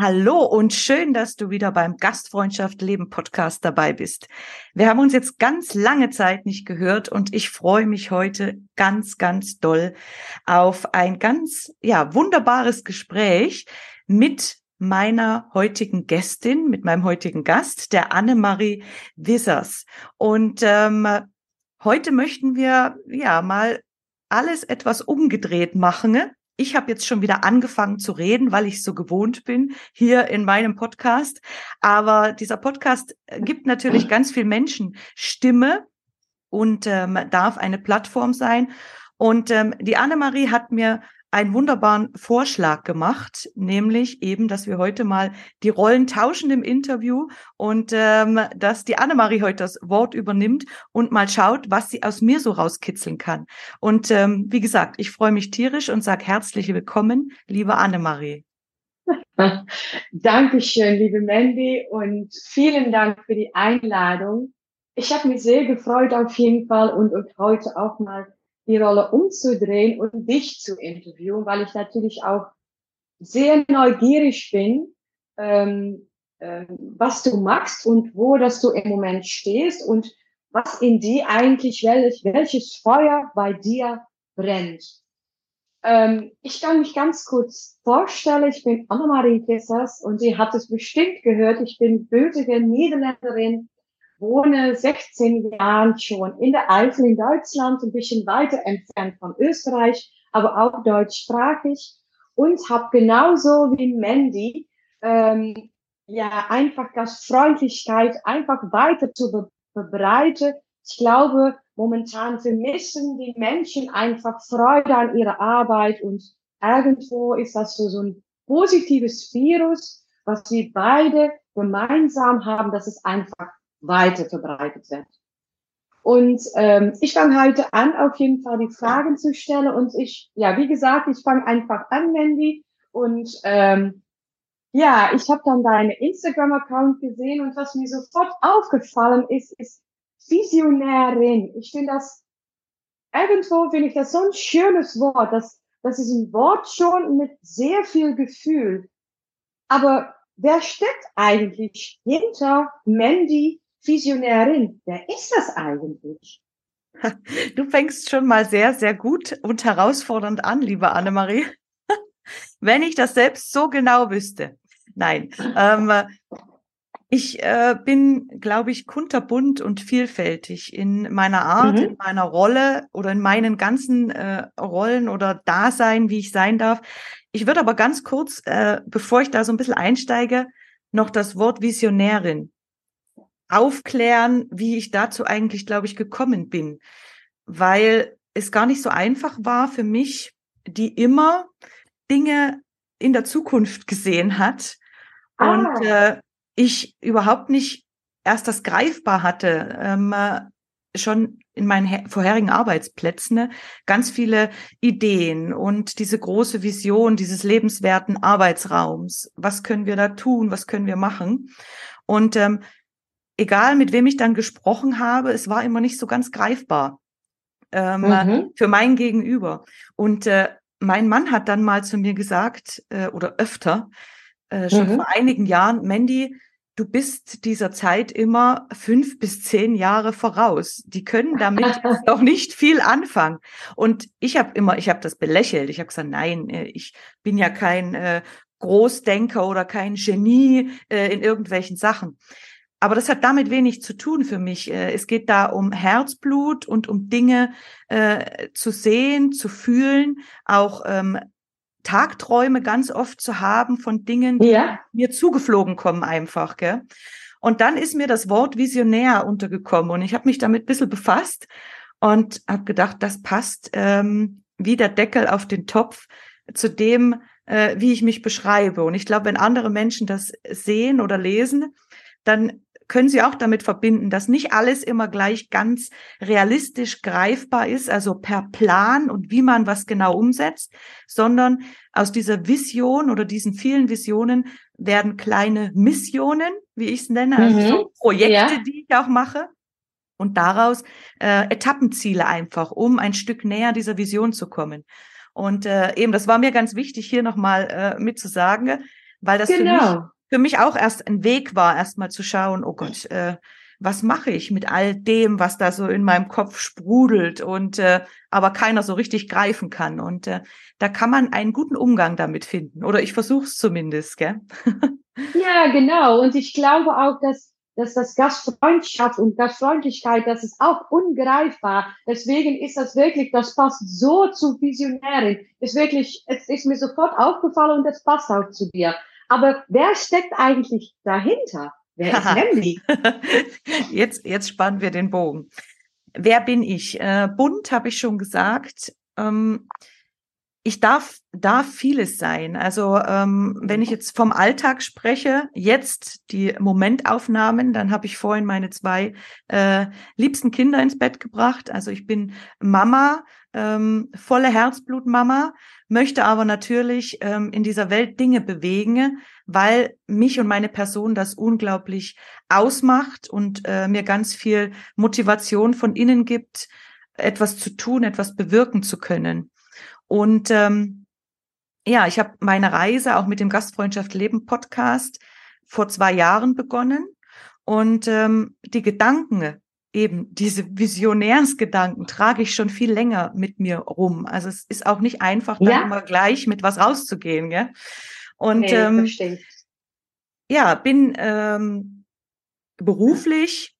Hallo und schön, dass du wieder beim Gastfreundschaft Leben Podcast dabei bist. Wir haben uns jetzt ganz lange Zeit nicht gehört und ich freue mich heute ganz, ganz doll auf ein ganz, ja, wunderbares Gespräch mit meiner heutigen Gästin, mit meinem heutigen Gast, der Annemarie Wissers. Und ähm, heute möchten wir ja mal alles etwas umgedreht machen ich habe jetzt schon wieder angefangen zu reden, weil ich so gewohnt bin hier in meinem Podcast. Aber dieser Podcast äh, gibt natürlich ganz viel Menschen Stimme und ähm, darf eine Plattform sein. Und ähm, die Annemarie hat mir einen wunderbaren Vorschlag gemacht, nämlich eben, dass wir heute mal die Rollen tauschen im Interview und ähm, dass die Annemarie heute das Wort übernimmt und mal schaut, was sie aus mir so rauskitzeln kann. Und ähm, wie gesagt, ich freue mich tierisch und sage herzlich willkommen, liebe Annemarie. Dankeschön, liebe Mandy, und vielen Dank für die Einladung. Ich habe mich sehr gefreut auf jeden Fall und, und heute auch mal die Rolle umzudrehen und dich zu interviewen, weil ich natürlich auch sehr neugierig bin, ähm, äh, was du machst und wo dass du im Moment stehst und was in dir eigentlich, welch, welches Feuer bei dir brennt. Ähm, ich kann mich ganz kurz vorstellen. Ich bin Annemarie Kissers und sie hat es bestimmt gehört. Ich bin bötige Niederländerin wohne 16 Jahren schon in der Eifel in Deutschland, ein bisschen weiter entfernt von Österreich, aber auch deutschsprachig und habe genauso wie Mandy ähm, ja einfach Gastfreundlichkeit einfach weiter zu be verbreiten. Ich glaube, momentan vermissen die Menschen einfach Freude an ihrer Arbeit und irgendwo ist das so, so ein positives Virus, was wir beide gemeinsam haben, dass es einfach weiter verbreitet wird. Und ähm, ich fange heute an, auf jeden Fall die Fragen zu stellen. Und ich, ja, wie gesagt, ich fange einfach an, Mandy. Und ähm, ja, ich habe dann deine Instagram-Account gesehen und was mir sofort aufgefallen ist, ist Visionärin. Ich finde das, irgendwo finde ich das so ein schönes Wort. Das, das ist ein Wort schon mit sehr viel Gefühl. Aber wer steckt eigentlich hinter Mandy Visionärin, wer ist das eigentlich? Du fängst schon mal sehr, sehr gut und herausfordernd an, liebe Annemarie. Wenn ich das selbst so genau wüsste. Nein, ähm, ich äh, bin, glaube ich, kunterbunt und vielfältig in meiner Art, mhm. in meiner Rolle oder in meinen ganzen äh, Rollen oder Dasein, wie ich sein darf. Ich würde aber ganz kurz, äh, bevor ich da so ein bisschen einsteige, noch das Wort Visionärin aufklären, wie ich dazu eigentlich, glaube ich, gekommen bin, weil es gar nicht so einfach war für mich, die immer Dinge in der Zukunft gesehen hat ah. und äh, ich überhaupt nicht erst das greifbar hatte, ähm, schon in meinen vorherigen Arbeitsplätzen ne, ganz viele Ideen und diese große Vision dieses lebenswerten Arbeitsraums. Was können wir da tun? Was können wir machen? Und ähm, egal mit wem ich dann gesprochen habe, es war immer nicht so ganz greifbar ähm, mhm. für mein Gegenüber. Und äh, mein Mann hat dann mal zu mir gesagt, äh, oder öfter, äh, schon mhm. vor einigen Jahren, Mandy, du bist dieser Zeit immer fünf bis zehn Jahre voraus. Die können damit noch nicht viel anfangen. Und ich habe immer, ich habe das belächelt. Ich habe gesagt, nein, äh, ich bin ja kein äh, Großdenker oder kein Genie äh, in irgendwelchen Sachen. Aber das hat damit wenig zu tun für mich. Äh, es geht da um Herzblut und um Dinge äh, zu sehen, zu fühlen, auch ähm, Tagträume ganz oft zu haben von Dingen, die ja. mir zugeflogen kommen einfach. Gell? Und dann ist mir das Wort Visionär untergekommen und ich habe mich damit ein bisschen befasst und habe gedacht, das passt ähm, wie der Deckel auf den Topf zu dem, äh, wie ich mich beschreibe. Und ich glaube, wenn andere Menschen das sehen oder lesen, dann können Sie auch damit verbinden, dass nicht alles immer gleich ganz realistisch greifbar ist, also per Plan und wie man was genau umsetzt, sondern aus dieser Vision oder diesen vielen Visionen werden kleine Missionen, wie ich es nenne, also mhm. so Projekte, ja. die ich auch mache. Und daraus äh, Etappenziele einfach, um ein Stück näher dieser Vision zu kommen. Und äh, eben, das war mir ganz wichtig, hier nochmal äh, mitzusagen, weil das genau. für, mich, für mich auch erst ein Weg war, erstmal zu schauen, oh Gott, äh, was mache ich mit all dem, was da so in meinem Kopf sprudelt und äh, aber keiner so richtig greifen kann. Und äh, da kann man einen guten Umgang damit finden. Oder ich versuche es zumindest, gell? ja, genau. Und ich glaube auch, dass dass das Gastfreundschaft und Gastfreundlichkeit, das ist auch ungreifbar. Deswegen ist das wirklich, das passt so zu Visionärin. Ist wirklich, es ist mir sofort aufgefallen und das passt auch zu dir. Aber wer steckt eigentlich dahinter? Wer ist Mandy? jetzt, jetzt spannen wir den Bogen. Wer bin ich? Äh, bunt habe ich schon gesagt. Ähm, ich darf, darf vieles sein. Also ähm, wenn ich jetzt vom Alltag spreche, jetzt die Momentaufnahmen, dann habe ich vorhin meine zwei äh, liebsten Kinder ins Bett gebracht. Also ich bin Mama, ähm, volle Herzblutmama, möchte aber natürlich ähm, in dieser Welt Dinge bewegen, weil mich und meine Person das unglaublich ausmacht und äh, mir ganz viel Motivation von innen gibt, etwas zu tun, etwas bewirken zu können. Und ähm, ja, ich habe meine Reise auch mit dem Gastfreundschaft Leben Podcast vor zwei Jahren begonnen. Und ähm, die Gedanken, eben diese Visionärsgedanken, trage ich schon viel länger mit mir rum. Also es ist auch nicht einfach, ja. dann immer gleich mit was rauszugehen. Gell? Und nee, ähm, ja, bin ähm, beruflich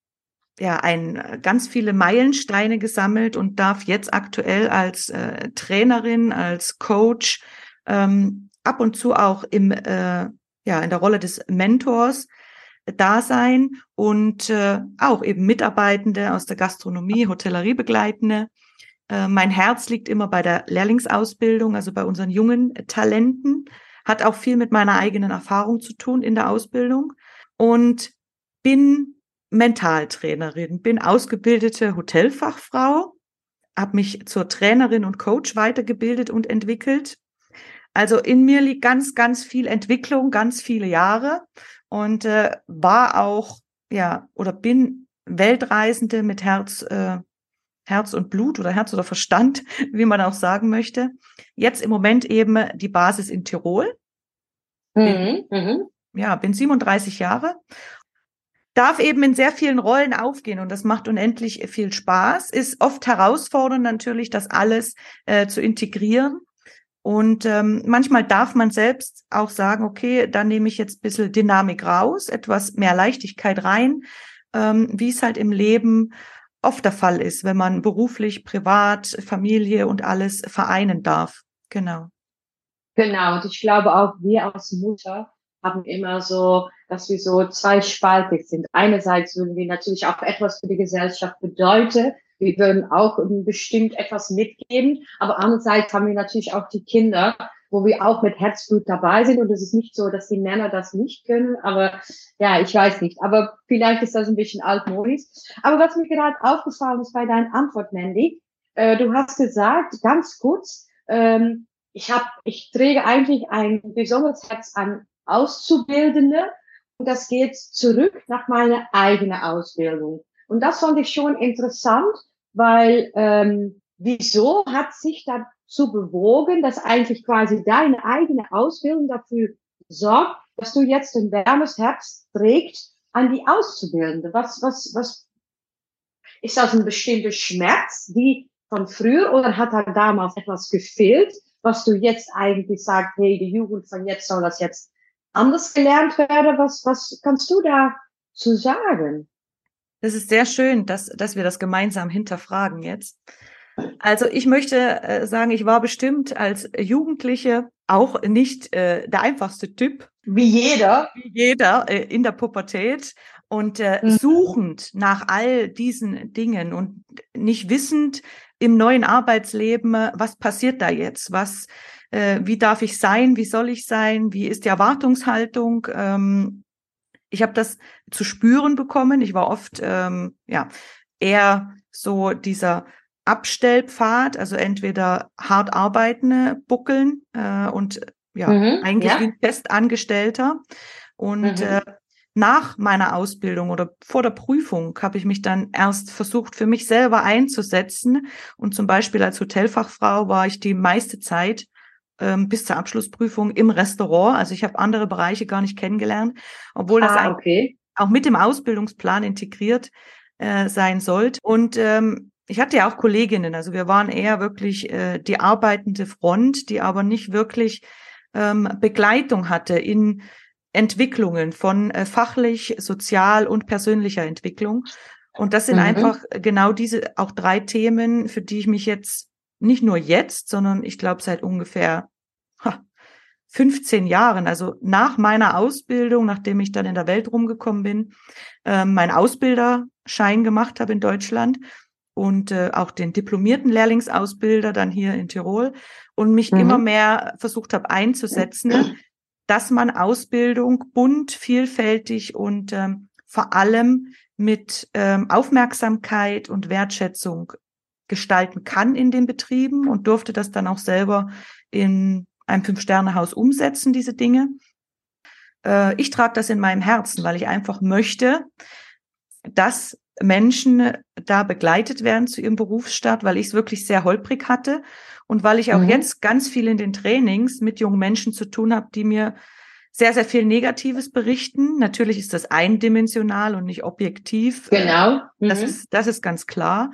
ja ein äh, ganz viele Meilensteine gesammelt und darf jetzt aktuell als äh, Trainerin, als Coach ähm, ab und zu auch im äh, ja in der Rolle des Mentors da sein und äh, auch eben Mitarbeitende aus der Gastronomie, Hotellerie begleitende. Äh, mein Herz liegt immer bei der Lehrlingsausbildung, also bei unseren jungen Talenten, hat auch viel mit meiner eigenen Erfahrung zu tun in der Ausbildung und bin Mentaltrainerin, bin ausgebildete Hotelfachfrau, habe mich zur Trainerin und Coach weitergebildet und entwickelt. Also in mir liegt ganz, ganz viel Entwicklung, ganz viele Jahre und äh, war auch, ja, oder bin Weltreisende mit Herz, äh, Herz und Blut oder Herz oder Verstand, wie man auch sagen möchte. Jetzt im Moment eben die Basis in Tirol. Mhm, mhm. Ja, bin 37 Jahre darf eben in sehr vielen Rollen aufgehen und das macht unendlich viel Spaß. Ist oft herausfordernd natürlich, das alles äh, zu integrieren. Und ähm, manchmal darf man selbst auch sagen, okay, dann nehme ich jetzt ein bisschen Dynamik raus, etwas mehr Leichtigkeit rein, ähm, wie es halt im Leben oft der Fall ist, wenn man beruflich, privat, Familie und alles vereinen darf. Genau. Genau, und ich glaube auch wir als Mutter haben immer so, dass wir so zweispaltig sind. Einerseits würden wir natürlich auch etwas für die Gesellschaft bedeuten. Wir würden auch bestimmt etwas mitgeben. Aber andererseits haben wir natürlich auch die Kinder, wo wir auch mit Herzblut dabei sind. Und es ist nicht so, dass die Männer das nicht können. Aber ja, ich weiß nicht. Aber vielleicht ist das ein bisschen altmodisch. Aber was mir gerade aufgefallen ist bei deiner Antwort, Mandy, äh, du hast gesagt, ganz kurz, ähm, ich habe, ich träge eigentlich ein besonderes Herz an Auszubildende. Und das geht zurück nach meiner eigenen Ausbildung. Und das fand ich schon interessant, weil ähm, wieso hat sich dazu bewogen, dass eigentlich quasi deine eigene Ausbildung dafür sorgt, dass du jetzt ein wärmes Herz trägst an die Auszubildende? Was, was, was ist das ein bestimmter Schmerz, die von früher oder hat da damals etwas gefehlt, was du jetzt eigentlich sagst, hey, die Jugend von jetzt soll das jetzt anders gelernt werde. Was, was kannst du da zu sagen? Das ist sehr schön, dass, dass wir das gemeinsam hinterfragen jetzt. Also ich möchte äh, sagen, ich war bestimmt als Jugendliche auch nicht äh, der einfachste Typ. Wie jeder. Wie jeder äh, in der Pubertät. Und äh, mhm. suchend nach all diesen Dingen und nicht wissend im neuen Arbeitsleben, was passiert da jetzt? Was, äh, wie darf ich sein? Wie soll ich sein? Wie ist die Erwartungshaltung? Ähm, ich habe das zu spüren bekommen. Ich war oft ähm, ja eher so dieser Abstellpfad, also entweder hart arbeitende Buckeln äh, und ja, mhm, eigentlich ja. Festangestellter. Und mhm. äh, nach meiner Ausbildung oder vor der Prüfung habe ich mich dann erst versucht, für mich selber einzusetzen. Und zum Beispiel als Hotelfachfrau war ich die meiste Zeit ähm, bis zur Abschlussprüfung im Restaurant. Also ich habe andere Bereiche gar nicht kennengelernt, obwohl das ah, okay. auch mit dem Ausbildungsplan integriert äh, sein sollte. Und ähm, ich hatte ja auch Kolleginnen, also wir waren eher wirklich äh, die arbeitende Front, die aber nicht wirklich ähm, Begleitung hatte in Entwicklungen von äh, fachlich, sozial und persönlicher Entwicklung. Und das sind mhm. einfach genau diese auch drei Themen, für die ich mich jetzt nicht nur jetzt, sondern ich glaube seit ungefähr ha, 15 Jahren, also nach meiner Ausbildung, nachdem ich dann in der Welt rumgekommen bin, äh, meinen Ausbilderschein gemacht habe in Deutschland und äh, auch den diplomierten Lehrlingsausbilder dann hier in Tirol und mich mhm. immer mehr versucht habe einzusetzen dass man Ausbildung bunt, vielfältig und ähm, vor allem mit ähm, Aufmerksamkeit und Wertschätzung gestalten kann in den Betrieben und durfte das dann auch selber in einem Fünf-Sterne-Haus umsetzen, diese Dinge. Äh, ich trage das in meinem Herzen, weil ich einfach möchte, dass Menschen da begleitet werden zu ihrem Berufsstart, weil ich es wirklich sehr holprig hatte und weil ich auch mhm. jetzt ganz viel in den Trainings mit jungen Menschen zu tun habe, die mir sehr, sehr viel Negatives berichten. Natürlich ist das eindimensional und nicht objektiv. Genau. Mhm. Das, ist, das ist ganz klar.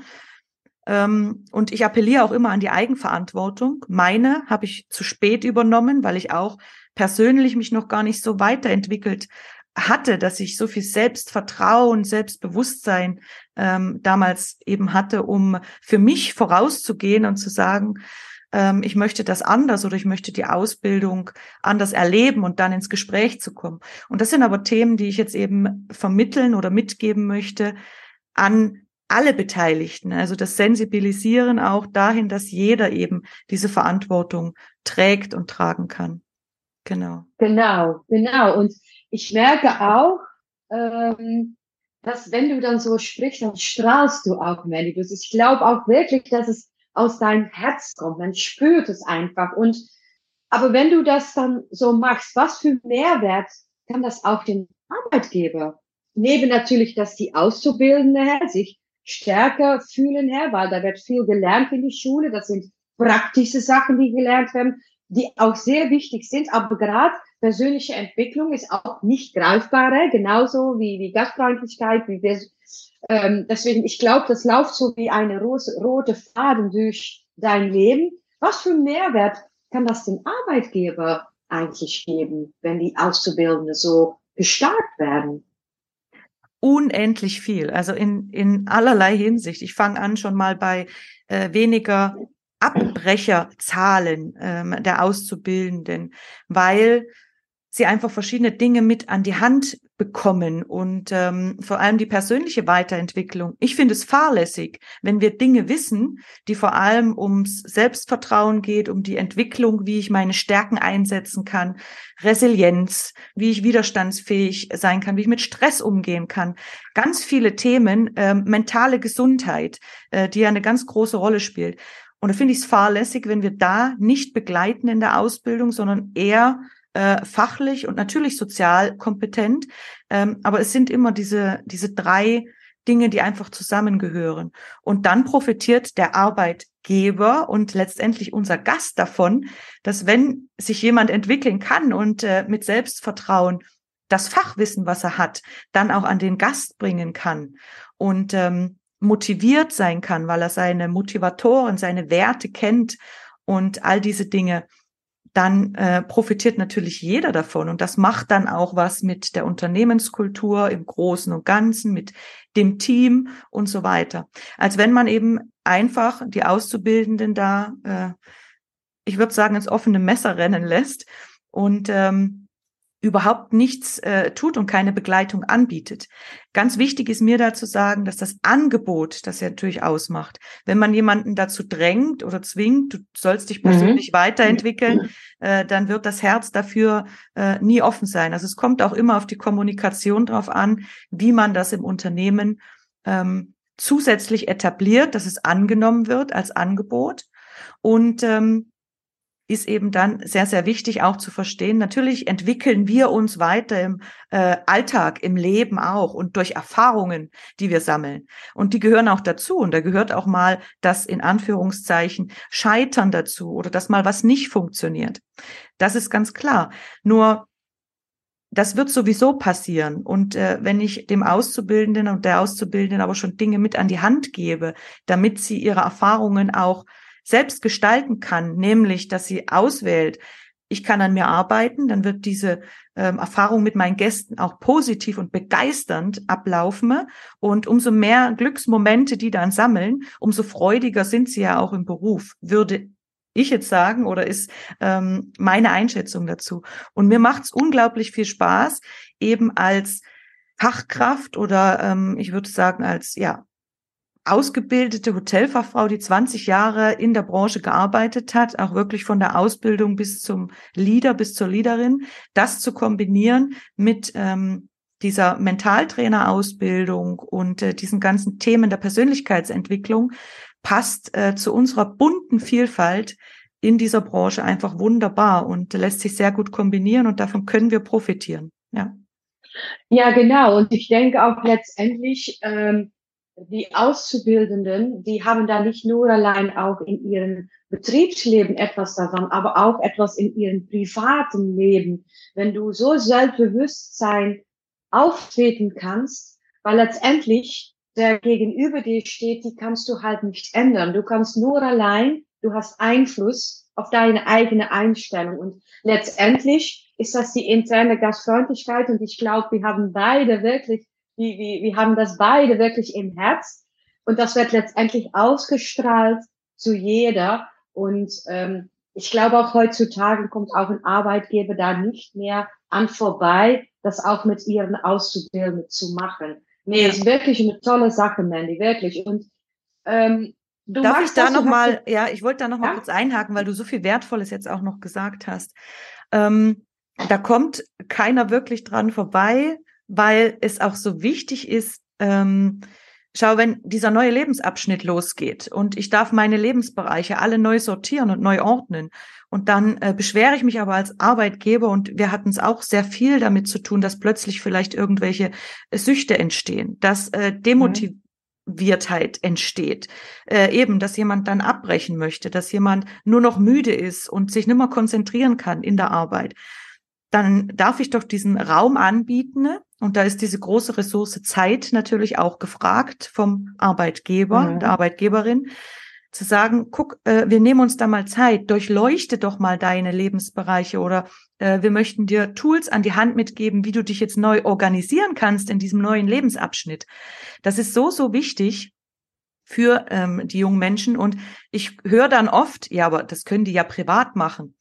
Ähm, und ich appelliere auch immer an die Eigenverantwortung. Meine habe ich zu spät übernommen, weil ich auch persönlich mich noch gar nicht so weiterentwickelt hatte, dass ich so viel Selbstvertrauen, Selbstbewusstsein ähm, damals eben hatte, um für mich vorauszugehen und zu sagen, ähm, ich möchte das anders oder ich möchte die Ausbildung anders erleben und dann ins Gespräch zu kommen. Und das sind aber Themen, die ich jetzt eben vermitteln oder mitgeben möchte an alle Beteiligten. Also das Sensibilisieren auch dahin, dass jeder eben diese Verantwortung trägt und tragen kann. Genau. Genau, genau. Und ich merke auch, ähm, dass wenn du dann so sprichst, dann strahlst du auch, Melly. Ich glaube auch wirklich, dass es aus deinem Herz kommt. Man spürt es einfach. Und, aber wenn du das dann so machst, was für Mehrwert kann das auch den Arbeitgeber? Neben natürlich, dass die Auszubildende sich stärker fühlen her, weil da wird viel gelernt in die Schule. Das sind praktische Sachen, die gelernt werden, die auch sehr wichtig sind. Aber gerade persönliche Entwicklung ist auch nicht greifbarer, genauso wie, wie Gastfreundlichkeit, wie wir, ähm, deswegen, ich glaube, das läuft so wie eine rote, rote Faden durch dein Leben. Was für Mehrwert kann das dem Arbeitgeber eigentlich geben, wenn die Auszubildenden so gestarkt werden? Unendlich viel, also in, in allerlei Hinsicht. Ich fange an schon mal bei äh, weniger Abbrecherzahlen ähm, der Auszubildenden, weil sie einfach verschiedene Dinge mit an die Hand bekommen und ähm, vor allem die persönliche Weiterentwicklung. Ich finde es fahrlässig, wenn wir Dinge wissen, die vor allem ums Selbstvertrauen geht, um die Entwicklung, wie ich meine Stärken einsetzen kann, Resilienz, wie ich widerstandsfähig sein kann, wie ich mit Stress umgehen kann. Ganz viele Themen, ähm, mentale Gesundheit, äh, die ja eine ganz große Rolle spielt. Und da finde ich es fahrlässig, wenn wir da nicht begleiten in der Ausbildung, sondern eher äh, fachlich und natürlich sozial kompetent. Ähm, aber es sind immer diese, diese drei Dinge, die einfach zusammengehören. Und dann profitiert der Arbeitgeber und letztendlich unser Gast davon, dass wenn sich jemand entwickeln kann und äh, mit Selbstvertrauen das Fachwissen, was er hat, dann auch an den Gast bringen kann und ähm, motiviert sein kann, weil er seine Motivatoren, seine Werte kennt und all diese Dinge, dann äh, profitiert natürlich jeder davon. Und das macht dann auch was mit der Unternehmenskultur im Großen und Ganzen, mit dem Team und so weiter. Als wenn man eben einfach die Auszubildenden da, äh, ich würde sagen, ins offene Messer rennen lässt und ähm, überhaupt nichts äh, tut und keine Begleitung anbietet. Ganz wichtig ist mir da zu sagen, dass das Angebot das ja natürlich ausmacht. Wenn man jemanden dazu drängt oder zwingt, du sollst dich persönlich mhm. weiterentwickeln, äh, dann wird das Herz dafür äh, nie offen sein. Also es kommt auch immer auf die Kommunikation drauf an, wie man das im Unternehmen ähm, zusätzlich etabliert, dass es angenommen wird als Angebot. Und ähm, ist eben dann sehr, sehr wichtig auch zu verstehen. Natürlich entwickeln wir uns weiter im äh, Alltag, im Leben auch und durch Erfahrungen, die wir sammeln. Und die gehören auch dazu. Und da gehört auch mal das in Anführungszeichen Scheitern dazu oder dass mal was nicht funktioniert. Das ist ganz klar. Nur das wird sowieso passieren. Und äh, wenn ich dem Auszubildenden und der Auszubildenden aber schon Dinge mit an die Hand gebe, damit sie ihre Erfahrungen auch selbst gestalten kann, nämlich dass sie auswählt, ich kann an mir arbeiten, dann wird diese ähm, Erfahrung mit meinen Gästen auch positiv und begeisternd ablaufen. Und umso mehr Glücksmomente die dann sammeln, umso freudiger sind sie ja auch im Beruf, würde ich jetzt sagen oder ist ähm, meine Einschätzung dazu. Und mir macht es unglaublich viel Spaß, eben als Fachkraft oder ähm, ich würde sagen als ja ausgebildete Hotelfachfrau, die 20 Jahre in der Branche gearbeitet hat, auch wirklich von der Ausbildung bis zum Leader, bis zur Leaderin, das zu kombinieren mit ähm, dieser Mentaltrainerausbildung und äh, diesen ganzen Themen der Persönlichkeitsentwicklung passt äh, zu unserer bunten Vielfalt in dieser Branche einfach wunderbar und lässt sich sehr gut kombinieren und davon können wir profitieren. Ja. Ja, genau. Und ich denke auch letztendlich, ähm, die Auszubildenden, die haben da nicht nur allein auch in ihrem Betriebsleben etwas davon, aber auch etwas in ihrem privaten Leben. Wenn du so Selbstbewusstsein auftreten kannst, weil letztendlich der gegenüber dir steht, die kannst du halt nicht ändern. Du kannst nur allein, du hast Einfluss auf deine eigene Einstellung. Und letztendlich ist das die interne Gastfreundlichkeit. Und ich glaube, wir haben beide wirklich wir, wir, wir haben das beide wirklich im Herz und das wird letztendlich ausgestrahlt zu jeder. Und ähm, ich glaube auch heutzutage kommt auch ein Arbeitgeber da nicht mehr an vorbei, das auch mit ihren Auszubildenden zu machen. Nee, ist wirklich eine tolle Sache, Mandy, wirklich. Und ähm, Du Darf ich da noch mal, ja, ich wollte da noch mal ja? kurz einhaken, weil du so viel Wertvolles jetzt auch noch gesagt hast. Ähm, da kommt keiner wirklich dran vorbei, weil es auch so wichtig ist, ähm, schau, wenn dieser neue Lebensabschnitt losgeht und ich darf meine Lebensbereiche alle neu sortieren und neu ordnen und dann äh, beschwere ich mich aber als Arbeitgeber und wir hatten es auch sehr viel damit zu tun, dass plötzlich vielleicht irgendwelche äh, Süchte entstehen, dass äh, Demotiviertheit entsteht. Äh, eben, dass jemand dann abbrechen möchte, dass jemand nur noch müde ist und sich nicht mehr konzentrieren kann in der Arbeit. Dann darf ich doch diesen Raum anbieten, und da ist diese große Ressource Zeit natürlich auch gefragt vom Arbeitgeber, mhm. der Arbeitgeberin, zu sagen, guck, äh, wir nehmen uns da mal Zeit, durchleuchte doch mal deine Lebensbereiche oder äh, wir möchten dir Tools an die Hand mitgeben, wie du dich jetzt neu organisieren kannst in diesem neuen Lebensabschnitt. Das ist so, so wichtig für ähm, die jungen Menschen. Und ich höre dann oft, ja, aber das können die ja privat machen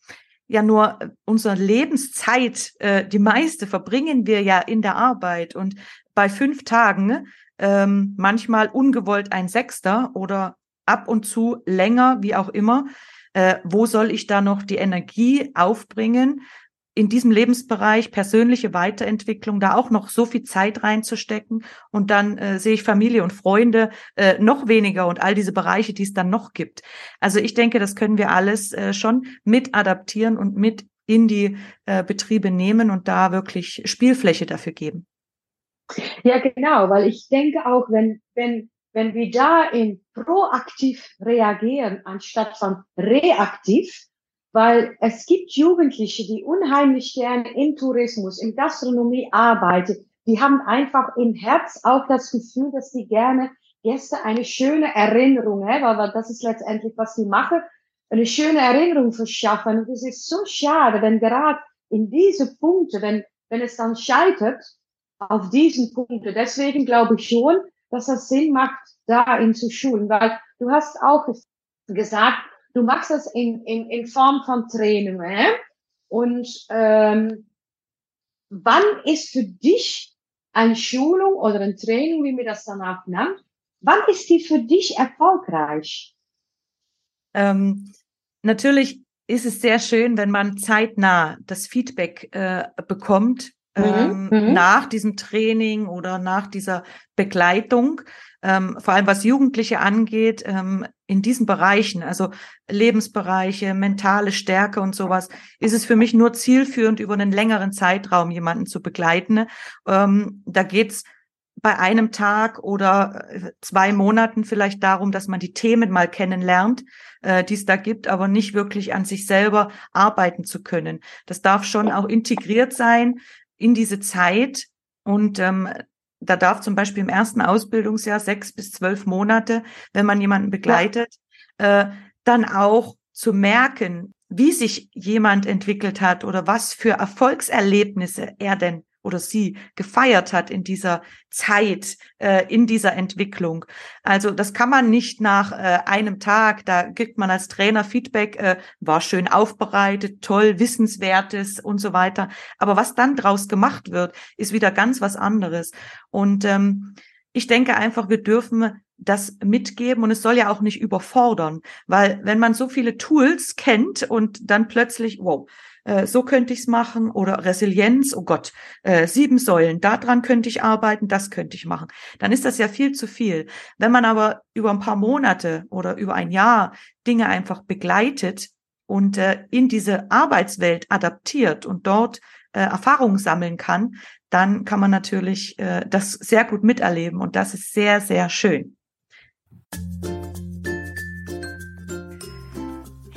ja nur äh, unsere Lebenszeit, äh, die meiste verbringen wir ja in der Arbeit und bei fünf Tagen ähm, manchmal ungewollt ein Sechster oder ab und zu länger, wie auch immer. Äh, wo soll ich da noch die Energie aufbringen, in diesem Lebensbereich persönliche Weiterentwicklung da auch noch so viel Zeit reinzustecken und dann äh, sehe ich Familie und Freunde äh, noch weniger und all diese Bereiche, die es dann noch gibt. Also ich denke, das können wir alles äh, schon mit adaptieren und mit in die äh, Betriebe nehmen und da wirklich Spielfläche dafür geben. Ja, genau, weil ich denke auch, wenn, wenn, wenn wir da in proaktiv reagieren, anstatt von reaktiv, weil es gibt Jugendliche, die unheimlich gerne im Tourismus, in Gastronomie arbeiten. Die haben einfach im Herz auch das Gefühl, dass sie gerne Gäste eine schöne Erinnerung, hä, weil das ist letztendlich, was sie machen, eine schöne Erinnerung verschaffen. Und es ist so schade, wenn gerade in diese Punkte, wenn, wenn es dann scheitert, auf diesen Punkten. Deswegen glaube ich schon, dass das Sinn macht, da in zu schulen, weil du hast auch gesagt, du machst das in, in, in Form von Trainingen. Und ähm, wann ist für dich eine Schulung oder ein Training, wie mir das danach nennt, wann ist die für dich erfolgreich? Ähm, natürlich ist es sehr schön, wenn man zeitnah das Feedback äh, bekommt mhm, ähm, mhm. nach diesem Training oder nach dieser Begleitung ähm, vor allem was Jugendliche angeht, ähm, in diesen Bereichen, also Lebensbereiche, mentale Stärke und sowas, ist es für mich nur zielführend, über einen längeren Zeitraum jemanden zu begleiten. Ähm, da geht's bei einem Tag oder äh, zwei Monaten vielleicht darum, dass man die Themen mal kennenlernt, äh, die es da gibt, aber nicht wirklich an sich selber arbeiten zu können. Das darf schon auch integriert sein in diese Zeit. Und ähm, da darf zum Beispiel im ersten Ausbildungsjahr sechs bis zwölf Monate, wenn man jemanden begleitet, ja. äh, dann auch zu merken, wie sich jemand entwickelt hat oder was für Erfolgserlebnisse er denn oder sie gefeiert hat in dieser Zeit, äh, in dieser Entwicklung. Also das kann man nicht nach äh, einem Tag, da gibt man als Trainer Feedback, äh, war schön aufbereitet, toll, wissenswertes und so weiter. Aber was dann draus gemacht wird, ist wieder ganz was anderes. Und ähm, ich denke einfach, wir dürfen das mitgeben und es soll ja auch nicht überfordern, weil wenn man so viele Tools kennt und dann plötzlich, wow, äh, so könnte ich es machen oder Resilienz, oh Gott, äh, sieben Säulen, daran könnte ich arbeiten, das könnte ich machen. Dann ist das ja viel zu viel. Wenn man aber über ein paar Monate oder über ein Jahr Dinge einfach begleitet und äh, in diese Arbeitswelt adaptiert und dort äh, Erfahrungen sammeln kann, dann kann man natürlich äh, das sehr gut miterleben und das ist sehr, sehr schön.